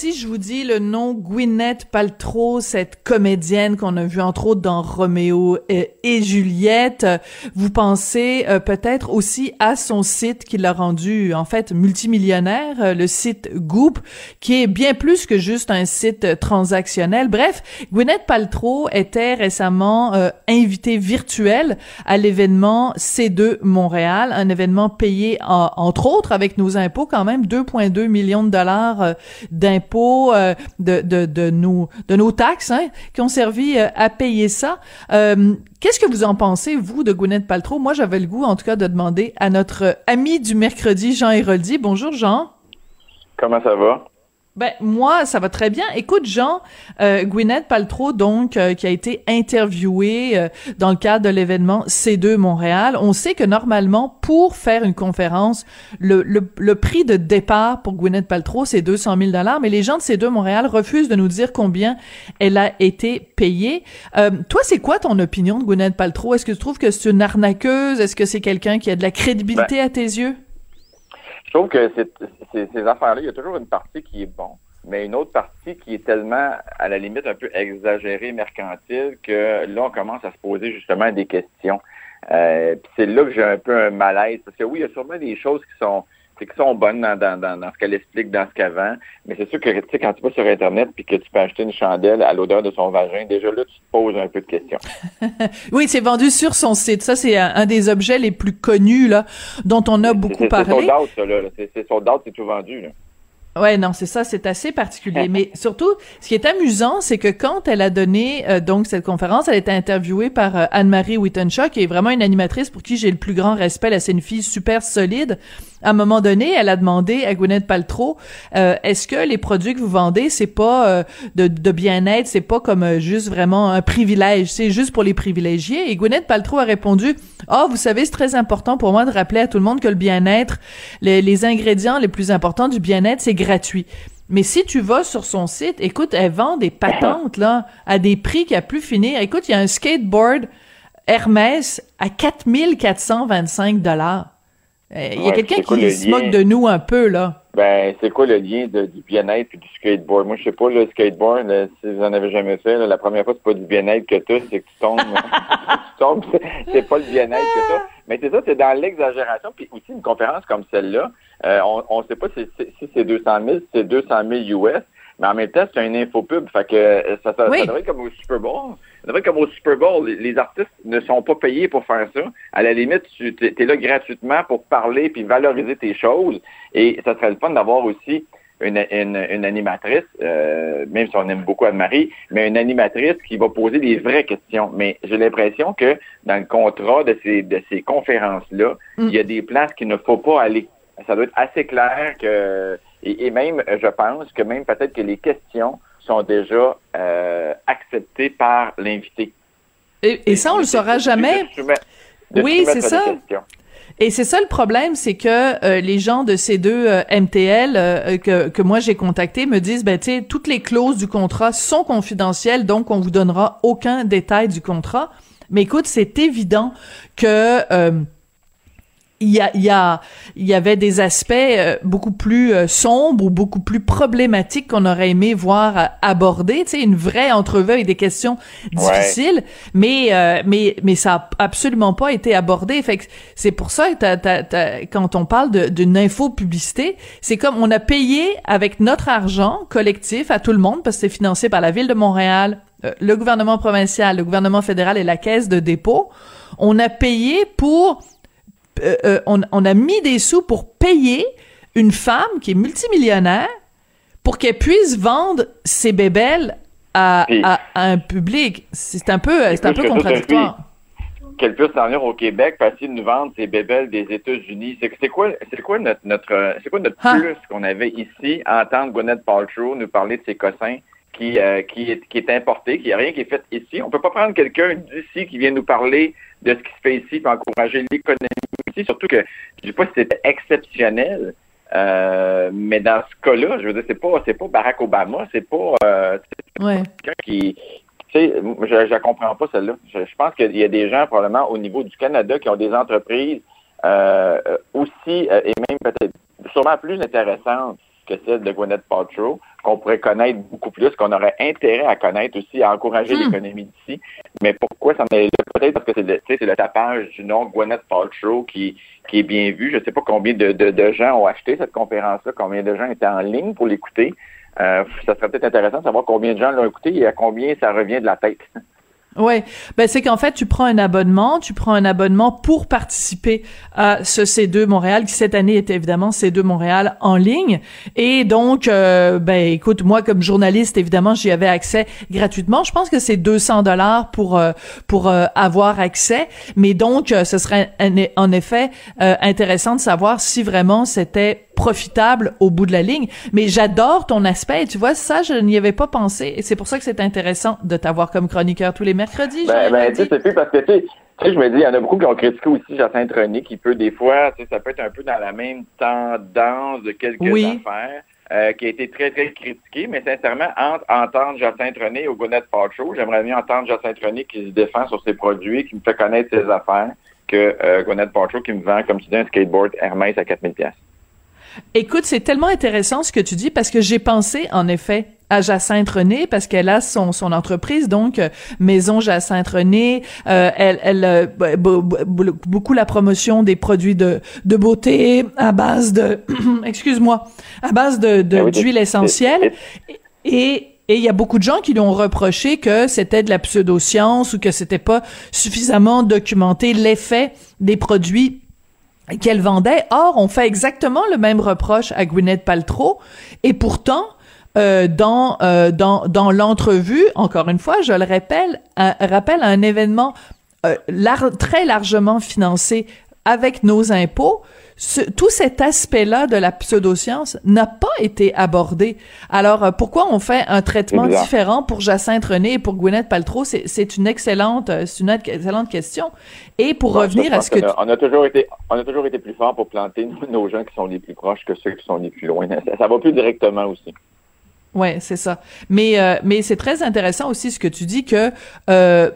si je vous dis le nom Gwyneth Paltrow, cette comédienne qu'on a vue entre autres dans Roméo et, Juliette, vous pensez euh, peut-être aussi à son site qui l'a rendu en fait multimillionnaire, euh, le site Goop, qui est bien plus que juste un site transactionnel. Bref, Gwyneth Paltrow était récemment euh, invitée virtuelle à l'événement C2 Montréal, un événement payé entre autres avec nos impôts quand même 2,2 millions de dollars d'impôts euh, de, de, de, nos, de nos taxes hein, qui ont servi euh, à payer ça. Euh, qu'est-ce que vous en pensez, vous, de Gwyneth Paltrow? Moi, j'avais le goût, en tout cas, de demander à notre ami du mercredi, Jean Héroldi. Bonjour, Jean. Comment ça va? Ben moi, ça va très bien. Écoute, Jean, euh, Gwyneth Paltrow, donc, euh, qui a été interviewée euh, dans le cadre de l'événement C2 Montréal, on sait que normalement, pour faire une conférence, le, le, prix de départ pour Gwyneth Paltrow, c'est 200 000 dollars, mais les gens de C2 Montréal refusent de nous dire combien elle a été payée. Euh, toi, c'est quoi ton opinion de Gwyneth Paltrow? Est-ce que tu trouves que c'est une arnaqueuse? Est-ce que c'est quelqu'un qui a de la crédibilité ben, à tes yeux? Je trouve que ces affaires-là, il y a toujours une partie qui est bon, mais une autre partie qui est tellement, à la limite, un peu exagérée, mercantile, que là, on commence à se poser justement des questions. Euh, c'est là que j'ai un peu un malaise, parce que oui, il y a sûrement des choses qui sont c'est qui sont bonnes dans, dans, dans, ce qu'elle explique, dans ce qu'elle vend. Mais c'est sûr que tu sais, quand tu vas sur Internet puis que tu peux acheter une chandelle à l'odeur de son vagin, déjà là, tu te poses un peu de questions. oui, c'est vendu sur son site. Ça, c'est un, des objets les plus connus là, dont on a beaucoup parlé. C'est son ça, là. C'est son c'est tout vendu. Là. Ouais, non, c'est ça, c'est assez particulier. Mais surtout, ce qui est amusant, c'est que quand elle a donné euh, donc cette conférence, elle a été interviewée par euh, Anne-Marie Wittenshaw, qui est vraiment une animatrice pour qui j'ai le plus grand respect. C'est une fille super solide. À un moment donné, elle a demandé à Gwyneth Paltrow, euh, est-ce que les produits que vous vendez, c'est pas de, de bien-être, c'est pas comme juste vraiment un privilège, c'est juste pour les privilégiés? Et Gwyneth Paltrow a répondu, oh, vous savez, c'est très important pour moi de rappeler à tout le monde que le bien-être, les, les ingrédients les plus importants du bien-être, c'est gratuit. Mais si tu vas sur son site, écoute, elle vend des patentes là à des prix qui a plus finir. Écoute, il y a un skateboard Hermès à 4425 dollars. Euh, il y a quelqu'un qui se moque de nous un peu là? Ben, c'est quoi le lien du bien-être et du skateboard? Moi, je sais pas, le skateboard, si vous en avez jamais fait, la première fois, c'est pas du bien-être que tu c'est que tu tombes. tu tombes, c'est pas le bien-être que tu Mais c'est ça, c'est dans l'exagération. Puis aussi, une conférence comme celle-là, euh, on ne sait pas si, c'est 200 000, si c'est 200 000 US, mais en même temps, c'est un infopub. Fait que euh, ça, ça, devrait être comme au Super Bowl. Devrait être comme au Super Bowl. Les, artistes ne sont pas payés pour faire ça. À la limite, tu es, là gratuitement pour parler puis valoriser tes choses. Et ça serait le fun d'avoir aussi une, une, animatrice, euh, même si on aime beaucoup Anne-Marie, mais une animatrice qui va poser des vraies questions. Mais j'ai l'impression que dans le contrat de ces, de ces conférences-là, mm. il y a des places qu'il ne faut pas aller ça doit être assez clair que, et, même, je pense que même peut-être que les questions sont déjà euh, par l'invité. Et, ça, on le saura jamais. oui, c'est ça. Et c'est ça le problème, c'est que euh, les gens de ces deux euh, MTL que, que moi j'ai contactés me disent, ben tu sais, toutes les clauses du contrat sont confidentielles, donc on vous donnera aucun détail du contrat. Mais écoute, c'est évident que il y a, il y a, il y avait des aspects euh, beaucoup plus euh, sombres ou beaucoup plus problématiques qu'on aurait aimé voir euh, aborder, tu sais, une vraie entrevue avec des questions difficiles, mais mais mais ça a absolument pas été abordé. Fait que c'est pour ça que quand on parle d'une info-publicité, c'est comme on a payé avec notre argent collectif à tout le monde parce que c'est financé par la ville de Montréal, le gouvernement provincial, le gouvernement fédéral et la caisse de dépôt. On a payé pour euh, euh, on, a mis des sous pour payer une femme qui est multimillionnaire pour qu'elle puisse vendre ses bébelles à, un public. C'est un peu, c'est un peu contradictoire. Qu'elle puisse s'en venir au Québec qu'il nous vendre ses bébelles des États-Unis. C'est quoi, c'est quoi notre, notre, c'est quoi notre hein? plus qu'on avait ici à entendre Gwyneth Paltrow nous parler de ses cossins qui, euh, qui, est, qui est importé, qui a rien qui est fait ici? On peut pas prendre quelqu'un d'ici qui vient nous parler de ce qui se fait ici pour encourager l'économie Surtout que je dis pas si c'était exceptionnel, euh, mais dans ce cas-là, je veux dire, c'est pas c'est pas Barack Obama, c'est pas, euh, quelqu'un qui tu sais, je ne comprends pas celle-là. Je, pense qu'il y a des gens probablement au niveau du Canada qui ont des entreprises euh, aussi et même peut-être sûrement plus intéressantes que celle de Gwyneth Paltrow, qu'on pourrait connaître beaucoup plus, qu'on aurait intérêt à connaître aussi, à encourager hmm. l'économie d'ici. Mais pourquoi ça est? Peut-être parce que c'est le, tapage du nom Gwyneth Paltrow qui, qui est bien vu. Je ne sais pas combien de, de, gens ont acheté cette conférence-là, combien de gens étaient en ligne pour l'écouter. Euh, ça serait peut-être intéressant de savoir combien de gens l'ont écouté et à combien ça revient de la tête. Ouais, ben c'est qu'en fait tu prends un abonnement, tu prends un abonnement pour participer à ce C2 Montréal qui cette année était évidemment C2 Montréal en ligne. Et donc euh, ben écoute moi comme journaliste évidemment j'y avais accès gratuitement. Je pense que c'est 200 dollars pour euh, pour euh, avoir accès, mais donc ce serait en effet intéressant de savoir si vraiment c'était profitable au bout de la ligne. Mais j'adore ton aspect. Tu vois, ça, je n'y avais pas pensé. Et c'est pour ça que c'est intéressant de t'avoir comme chroniqueur tous les mercredis. Ben, ben tu sais, c'est plus parce que, tu sais, je me dis, il y en a beaucoup qui ont critiqué aussi Jacinthe René, qui peut des fois, tu sais, ça peut être un peu dans la même tendance de quelques affaires. Euh, qui a été très, très critiqué, mais sincèrement, entre entendre Jacinthe René au Gwyneth Paltrow, j'aimerais mieux entendre Jacinthe René qui se défend sur ses produits, qui me fait connaître ses affaires, que euh, Paltrow qui me vend, comme tu dis, un skateboard Hermès à 4000 pièces. Écoute, c'est tellement intéressant ce que tu dis parce que j'ai pensé, en effet, à Jacinthe René parce qu'elle a son son entreprise donc euh, Maison Jacinthe René euh, elle elle euh, beaucoup la promotion des produits de de beauté à base de excuse-moi à base de ah d'huile essentielle. et et il y a beaucoup de gens qui lui ont reproché que c'était de la pseudoscience ou que c'était pas suffisamment documenté l'effet des produits qu'elle vendait. Or, on fait exactement le même reproche à Gwyneth Paltrow, et pourtant, euh, dans euh, dans dans l'entrevue, encore une fois, je le rappelle, un, rappelle un événement euh, très largement financé avec nos impôts, tout cet aspect-là de la pseudoscience n'a pas été abordé. Alors, euh, pourquoi on fait un traitement différent pour Jacinthe René et pour Gwyneth Paltrow? C'est une excellente, euh, c'est une excellente question. Et pour revenir à ce que... On a, toujours été, on a toujours été plus fort pour planter nos gens qui sont les plus proches que ceux qui sont les plus loin. Ça, va plus directement aussi. Ouais, c'est ça. Mais euh, mais c'est très intéressant aussi ce que tu dis que euh,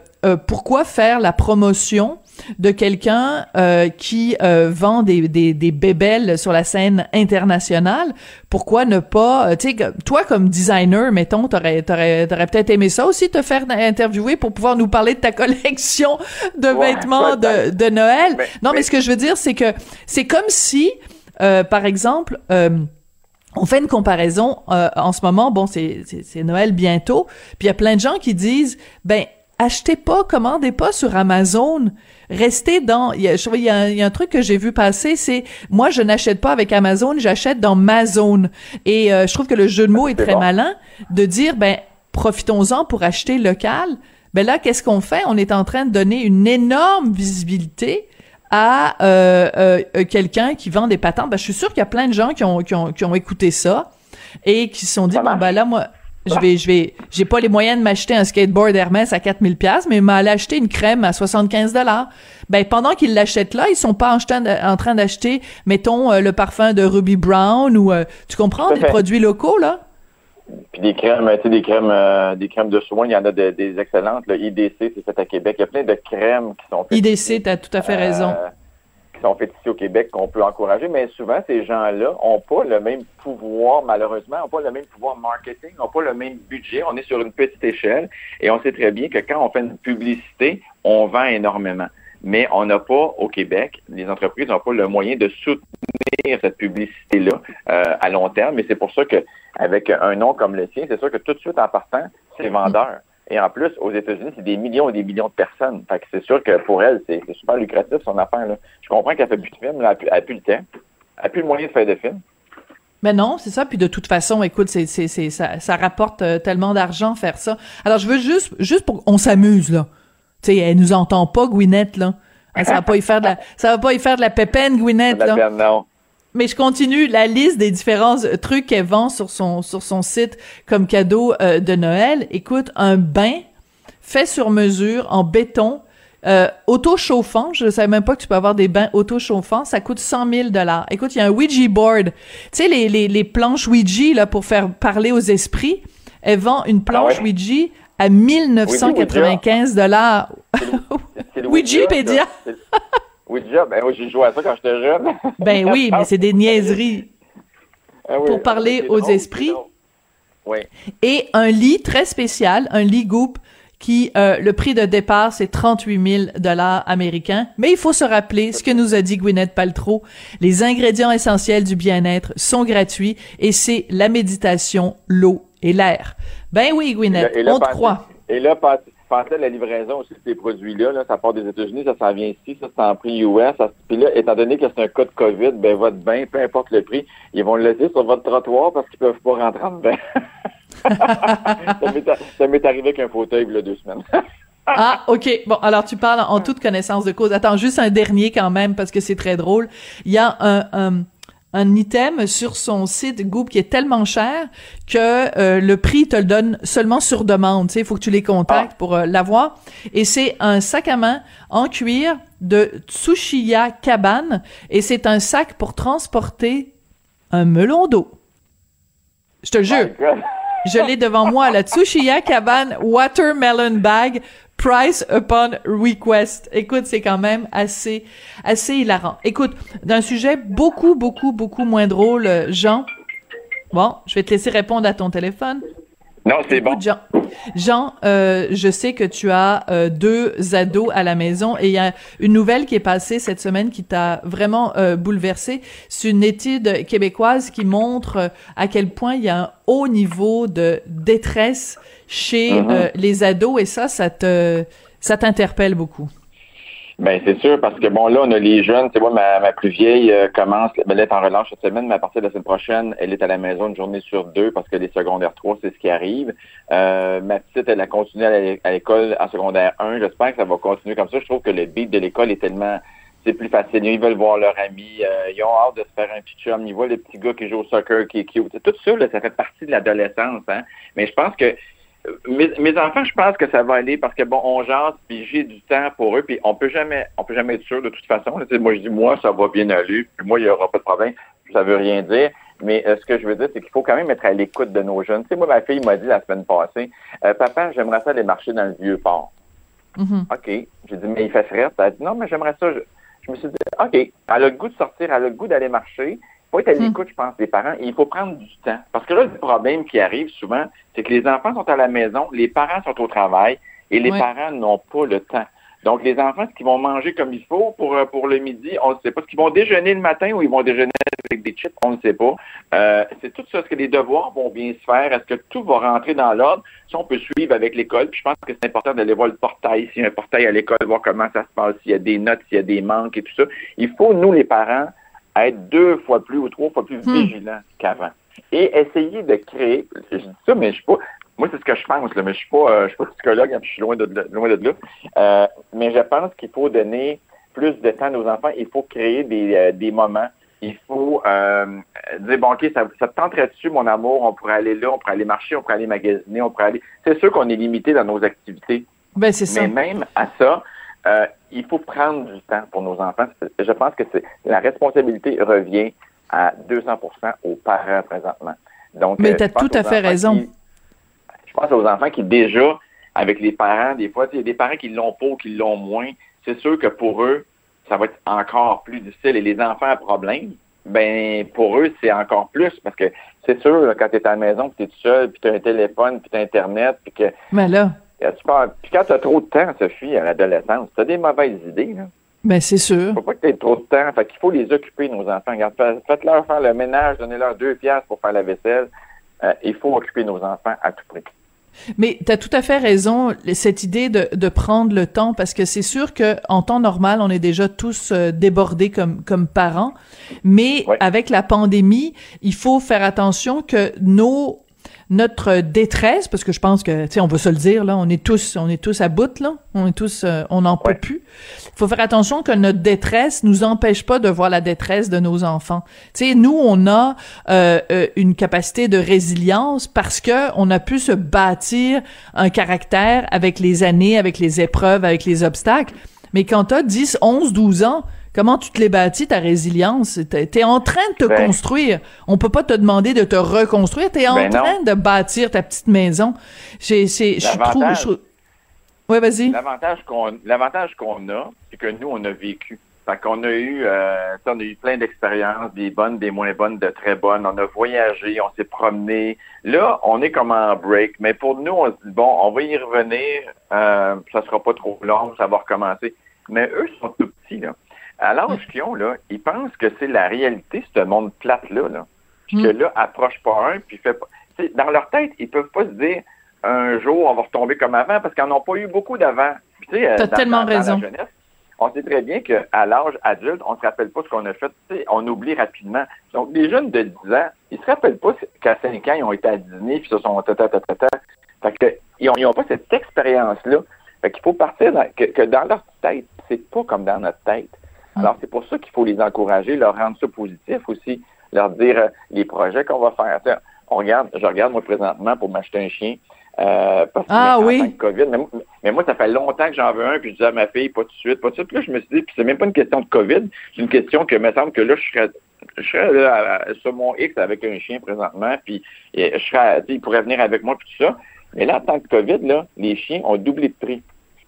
pourquoi faire la promotion de quelqu'un euh, qui euh, vend des, des, des bébelles sur la scène internationale, pourquoi ne pas, euh, tu sais, toi comme designer, mettons, t'aurais, t'aurais, t'aurais peut-être aimé ça aussi te faire interviewer pour pouvoir nous parler de ta collection de vêtements de, de Noël. non, mais, ce que je veux dire, c'est que c'est comme si, par exemple, on fait une comparaison en ce moment, bon, c'est Noël bientôt, puis il y a plein de gens qui disent, ben achetez pas, commandez pas sur Amazon. Restez dans. Il y a, il y a, un, truc que j'ai vu passer, c'est moi je n'achète pas avec Amazon, j'achète dans ma zone. Et euh, je trouve que le jeu de mots est, très malin de dire ben profitons-en pour acheter local. Ben là, qu'est-ce qu'on fait? On est en train de donner une énorme visibilité à euh, euh, quelqu'un qui vend des patentes. Ben, je suis sûr qu'il y a plein de gens qui ont, qui ont, qui ont écouté ça et qui se sont dit bon ben là moi je vais, je vais, j'ai pas les moyens de m'acheter un skateboard Hermès à 4000 pièces, mais m'aller acheter une crème à 75 dollars. Ben pendant qu'ils l'achètent là, ils sont pas en, train d'acheter, mettons euh, le parfum de Ruby Brown ou euh, tu comprends des produits locaux là? Puis des crèmes, tu sais, des crèmes, euh, des crèmes de soins, il y en a des excellentes. Le IDC, c'est fait à Québec. Il y a plein de crèmes qui sont faites. IDC, tu as tout à fait raison qui sont faites ici au Québec qu'on peut encourager, mais souvent, ces gens-là n'ont pas le même pouvoir, malheureusement, n'ont pas le même pouvoir marketing, n'ont pas le même budget. On est sur une petite échelle et on sait très bien que quand on fait une publicité, on vend énormément. Mais on n'a pas, au Québec, les entreprises n'ont pas le moyen de soutenir cette publicité-là euh, à long terme. Et c'est pour ça qu'avec un nom comme le sien, c'est sûr que tout de suite, en partant, c'est vendeur. Et en plus, aux États-Unis, c'est des millions et des millions de personnes. Fait que c'est sûr que pour elle, c'est super lucratif son affaire. Là. Je comprends qu'elle fait plus de films, elle n'a plus, le temps. Elle n'a plus le moyen de faire des films. Mais non, c'est ça. Puis de toute façon, écoute, c'est, c'est, c'est, ça, ça rapporte euh, tellement d'argent faire ça. Alors je veux juste, juste pour, on s'amuse là. Tu sais, elle nous entend pas, Gwyneth là. Ça va pas y faire de la, ça va pas y faire de la pépène, Gwyneth là. non. Mais je continue la liste des différents euh, trucs qu'elle vend sur son sur son site comme cadeau euh, de Noël. Écoute, un bain fait sur mesure en béton, euh, auto-chauffant. Je ne savais même pas que tu peux avoir des bains auto-chauffants. Ça coûte 100 000 dollars. Écoute, il y a un Ouija board. Tu sais, les, les, les planches Ouija, là, pour faire parler aux esprits. Elle vend une planche ah Ouija à 1995 dollars. Wikipédia. Ouija, ben oui, j'ai joué à ça quand j'étais jeune. ben oui, mais c'est des niaiseries. Ah pour parler aux esprits. Oui. Et un lit très spécial, un lit Goop, qui euh, le prix de départ c'est 38 000 dollars américains. Mais il faut se rappeler ce que nous a dit Gwyneth Paltrow. Les ingrédients essentiels du bien-être sont gratuits et c'est la méditation, l'eau et l'air. Ben oui, Gwyneth, on te croit. Et pensez à la livraison aussi de ces produits-là. Là, ça part des États-Unis, ça s'en vient ici, ça c'est en prix US. puis là, étant donné que c'est un cas de COVID, ben votre bain, peu importe le prix, ils vont le laisser sur votre trottoir parce qu'ils peuvent pas rentrer en dedans. ça m'est arrivé avec un fauteuil il y a deux semaines. Ah, OK. Bon, alors tu parles en toute connaissance de cause. Attends, juste un dernier quand même, parce que c'est très drôle. Il y a un, un item sur son site Goop qui est tellement cher que euh, le prix te le donne seulement sur demande. Tu sais, il faut que tu les contactes ah. pour euh, l'avoir. Et c'est un sac à main en cuir de Tsushiya Cabane et c'est un sac pour transporter un melon d'eau. Je te jure. Je l'ai devant moi, la Tsushiya Cabane Watermelon Bag Price upon request. Écoute, c'est quand même assez, assez hilarant. Écoute, d'un sujet beaucoup, beaucoup, beaucoup moins drôle, Jean. Bon, je vais te laisser répondre à ton téléphone. Non, c'est bon. Jean, Jean euh, je sais que tu as euh, deux ados à la maison et il y a une nouvelle qui est passée cette semaine qui t'a vraiment euh, bouleversé. C'est une étude québécoise qui montre à quel point il y a un haut niveau de détresse chez mm-hmm. les ados et ça, ça te, ça t'interpelle beaucoup? Ben c'est sûr parce que bon là on a les jeunes, c'est moi ma, ma plus vieille euh, commence, ben, elle est en relâche cette semaine, mais à partir de la semaine prochaine, elle est à la maison une journée sur deux parce que les secondaires 3, c'est ce qui arrive. Euh, ma petite, elle a continué à l'école en secondaire 1. J'espère que ça va continuer comme ça. Je trouve que le beat de l'école est tellement c'est plus facile. Ils veulent voir leurs amis. Euh, ils ont hâte de se faire un petit chum. Ils voient les petits gars qui jouent au soccer, qui est cute. Tout ça, là, ça fait partie de l'adolescence. Hein? Mais je pense que mes, enfants, je pense que ça va aller parce que bon, on jase, puis j'ai du temps pour eux, puis on peut jamais, on peut jamais être sûr de toute façon. moi, je dis moi, ça va bien aller, puis moi, il y aura pas de problème. Ça veut rien dire. Mais euh, ce que je veux dire, c'est qu'il faut quand même être à l'écoute de nos jeunes. Tu sais, moi, ma fille m'a dit la semaine passée, euh, papa, j'aimerais ça aller marcher dans le vieux port. Mm-hmm. OK. J'ai dit, mais il fait frais. Elle a dit, non, mais j'aimerais ça. Je, me suis dit, OK. Elle a le goût de sortir, elle a le goût d'aller marcher faut être à hmm. l'écoute, je pense, des parents. il faut prendre du temps. Parce que là, le problème qui arrive souvent, c'est que les enfants sont à la maison, les parents sont au travail et les parents n'ont pas le temps. Donc, les enfants, ce qu'ils vont manger comme il faut pour, euh, pour le midi, on ne sait pas. Ce qu'ils vont déjeuner le matin ou ils vont déjeuner avec des chips, on ne sait pas. Euh, c'est tout ça. Est-ce que les devoirs vont bien se faire? Est-ce que tout va rentrer dans l'ordre? Si on peut suivre avec l'école, puis je pense que c'est important d'aller voir le portail, s'il y a un portail à l'école, voir comment ça se passe, s'il y a des notes, s'il y a des manques et tout ça. Il faut, nous, les parents, être deux fois plus ou trois fois plus hmm. vigilant qu'avant. Et essayer de créer, je dis ça, mais je suis pas, moi c'est ce que je pense, là, mais je suis pas, euh, je suis pas psychologue, hein, je suis loin de, loin de là. Euh, mais je pense qu'il faut donner plus de temps à nos enfants. Il faut créer des, euh, des moments. Il faut dire bon ok, ça, ça te tenterait dessus, mon amour, on pourrait aller là, on pourrait aller marcher, on pourrait aller magasiner, on pourrait aller. C'est sûr qu'on est limité dans nos activités. Ben c'est ça. Mais même à ça, euh, il faut prendre du temps pour nos enfants. Je pense que c'est la responsabilité revient à 200% aux parents présentement. Donc, Mais euh, tu as tout à fait raison. je pense aux enfants qui déjà, avec les parents, des fois, il y a des parents qui l'ont pas ou qui l'ont moins. C'est sûr que pour eux, ça va être encore plus difficile. Et les enfants à problème, ben pour eux, c'est encore plus parce que c'est sûr, quand tu es à la maison, tu es tout seul, puis tu as un téléphone, puis tu as Internet, puis que... Mais là... Puis quand tu as trop de temps, Sophie, à l'adolescence, tu as des mauvaises idées. Là. Ben, c'est sûr. Faut pas que tu aies trop de temps. Fait qu'il faut les occuper, nos enfants. faites-leur faire le ménage, donnez-leur deux piastres pour faire la vaisselle. Euh, il faut occuper nos enfants à tout prix. Mais tu as tout à fait raison, cette idée de, de prendre le temps, parce que c'est sûr que en temps normal, on est déjà tous euh, débordés comme, comme parents, mais avec la pandémie, il faut faire attention que nos notre détresse, parce que je pense que, tu sais, on va se le dire, là, on est tous, on est tous à bout, là, on est tous, euh, on n'en peut plus. Il faut faire attention que notre détresse nous empêche pas de voir la détresse de nos enfants. Tu sais, nous, on a euh, euh, une capacité de résilience parce que on a pu se bâtir un caractère avec les années, avec les épreuves, avec les obstacles. Mais quand t'as 10, 11, 12 ans, comment tu te l'es bâti ta résilience? T'es es en train de te ben. construire. On peut pas te demander de te reconstruire. T'es en ben train de bâtir ta petite maison. J'ai, c'est, je trouve, Ouais, vas-y. L'avantage qu'on, l'avantage qu'on a, c'est que nous, on a vécu. Fait qu'on a eu, euh, on a eu plein d'expériences, des bonnes, des moins bonnes, de très bonnes. On a voyagé, on s'est promené. Là, on est comme en break. Mais pour nous, on se dit, bon, on va y revenir. Euh, ça sera pas trop long, ça va recommencer. Mais eux sont tout petits, là. À l'âge qu'ils ont, là, ils pensent que c'est la réalité, ce monde plate-là, là. Puis que mm. là, approche pas un, puis fait pas... dans leur tête, ils peuvent pas se dire, un jour, on va retomber comme avant, parce qu'ils n'en ont pas eu beaucoup d'avant. Tu as tellement raison on sait très bien qu'à l'âge adulte, on ne se rappelle pas ce qu'on a fait. on oublie rapidement. Donc, les jeunes de 10 ans, ils se rappellent pas qu'à 5 ans, ils ont été à dîner, puis se sont tata, tata, tata. Fait que, ils n'ont pas cette expérience-là. Fait qu'il faut partir que, dans leur tête, c'est pas comme dans notre tête. Ah. Alors, c'est pour ça qu'il faut les encourager, leur rendre ça positif aussi, leur dire euh, les projets qu'on va faire. on regarde, je regarde moi présentement pour m'acheter un chien. Euh, parce que ah oui. COVID. Mais, moi, ça fait longtemps que j'en veux un, puis je dis à ma fille, pas tout de suite, pas tout de suite. Puis là, je me suis dit, puis c'est même pas une question de COVID, c'est une question que, me semble que là, je serais, je serais là, sur mon X avec un chien présentement, puis je serais, il pourrait venir avec moi, puis tout ça. Mais là, en tant que COVID, là, les chiens ont doublé de prix.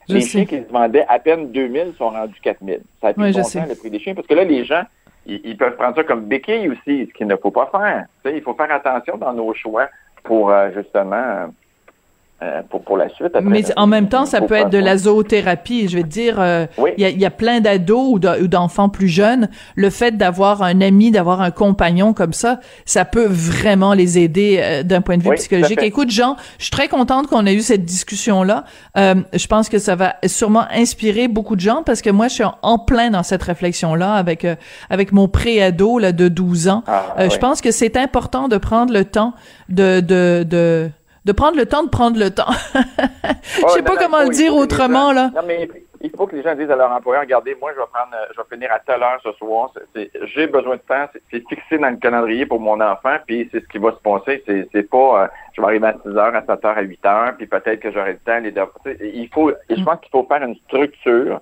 Les chiens qui se vendaient à peine 2000 sont rendus 4000. Ça a pris longtemps le prix des chiens, parce que là, les gens, ils, peuvent prendre ça comme béquille aussi, ce qu'il ne faut pas faire. il faut faire attention dans nos choix pour euh, justement euh, pour, pour la suite. Mais en même temps, ça peut être de la zoothérapie. Je vais te dire, euh, il y, a, y, a, plein d'ados ou d'enfants plus jeunes. Le fait d'avoir un ami, d'avoir un compagnon comme ça, ça peut vraiment les aider euh, d'un point de vue psychologique. Écoute, Jean, je suis très contente qu'on ait eu cette discussion-là. je pense que ça va sûrement inspirer beaucoup de gens parce que moi, je suis en, plein dans cette réflexion-là avec avec mon pré-ado là de 12 ans. Ah, je pense que c'est important de prendre le temps de de, de de prendre le temps de prendre le temps. Je sais pas comment le dire autrement, là. Non, mais il faut que les gens disent à leur employeur, regardez, moi, je vais prendre, je vais finir à telle heure ce soir. J'ai besoin de temps. C'est fixé dans le calendrier pour mon enfant, puis c'est ce qui va se passer. C'est pas, euh, je vais arriver à 6 heures, à 7 heures, à 8 heures, puis peut-être que j'aurai le temps. Les il faut, je pense qu'il faut faire une structure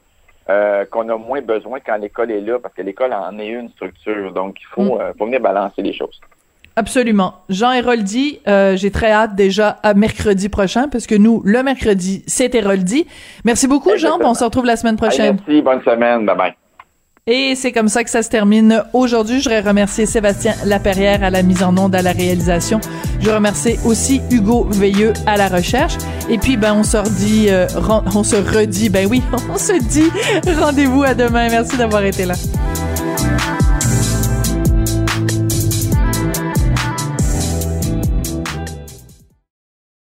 euh, qu'on a moins besoin quand l'école est là, parce que l'école en est une structure. Donc, il faut, mm. euh, faut venir balancer les choses. Absolument. Jean Héroldi, euh, j'ai très hâte déjà à mercredi prochain parce que nous, le mercredi, c'est Héroldi. Merci beaucoup, Jean. On se retrouve la semaine prochaine. merci. Bonne semaine. Bye bye. Et c'est comme ça que ça se termine aujourd'hui. Je voudrais remercier Sébastien Laperrière à la mise en onde, à la réalisation. Je remercie aussi Hugo Veilleux à la recherche. Et puis, ben, on se redit, euh, on se redit, ben oui, on se dit rendez-vous à demain. Merci d'avoir été là.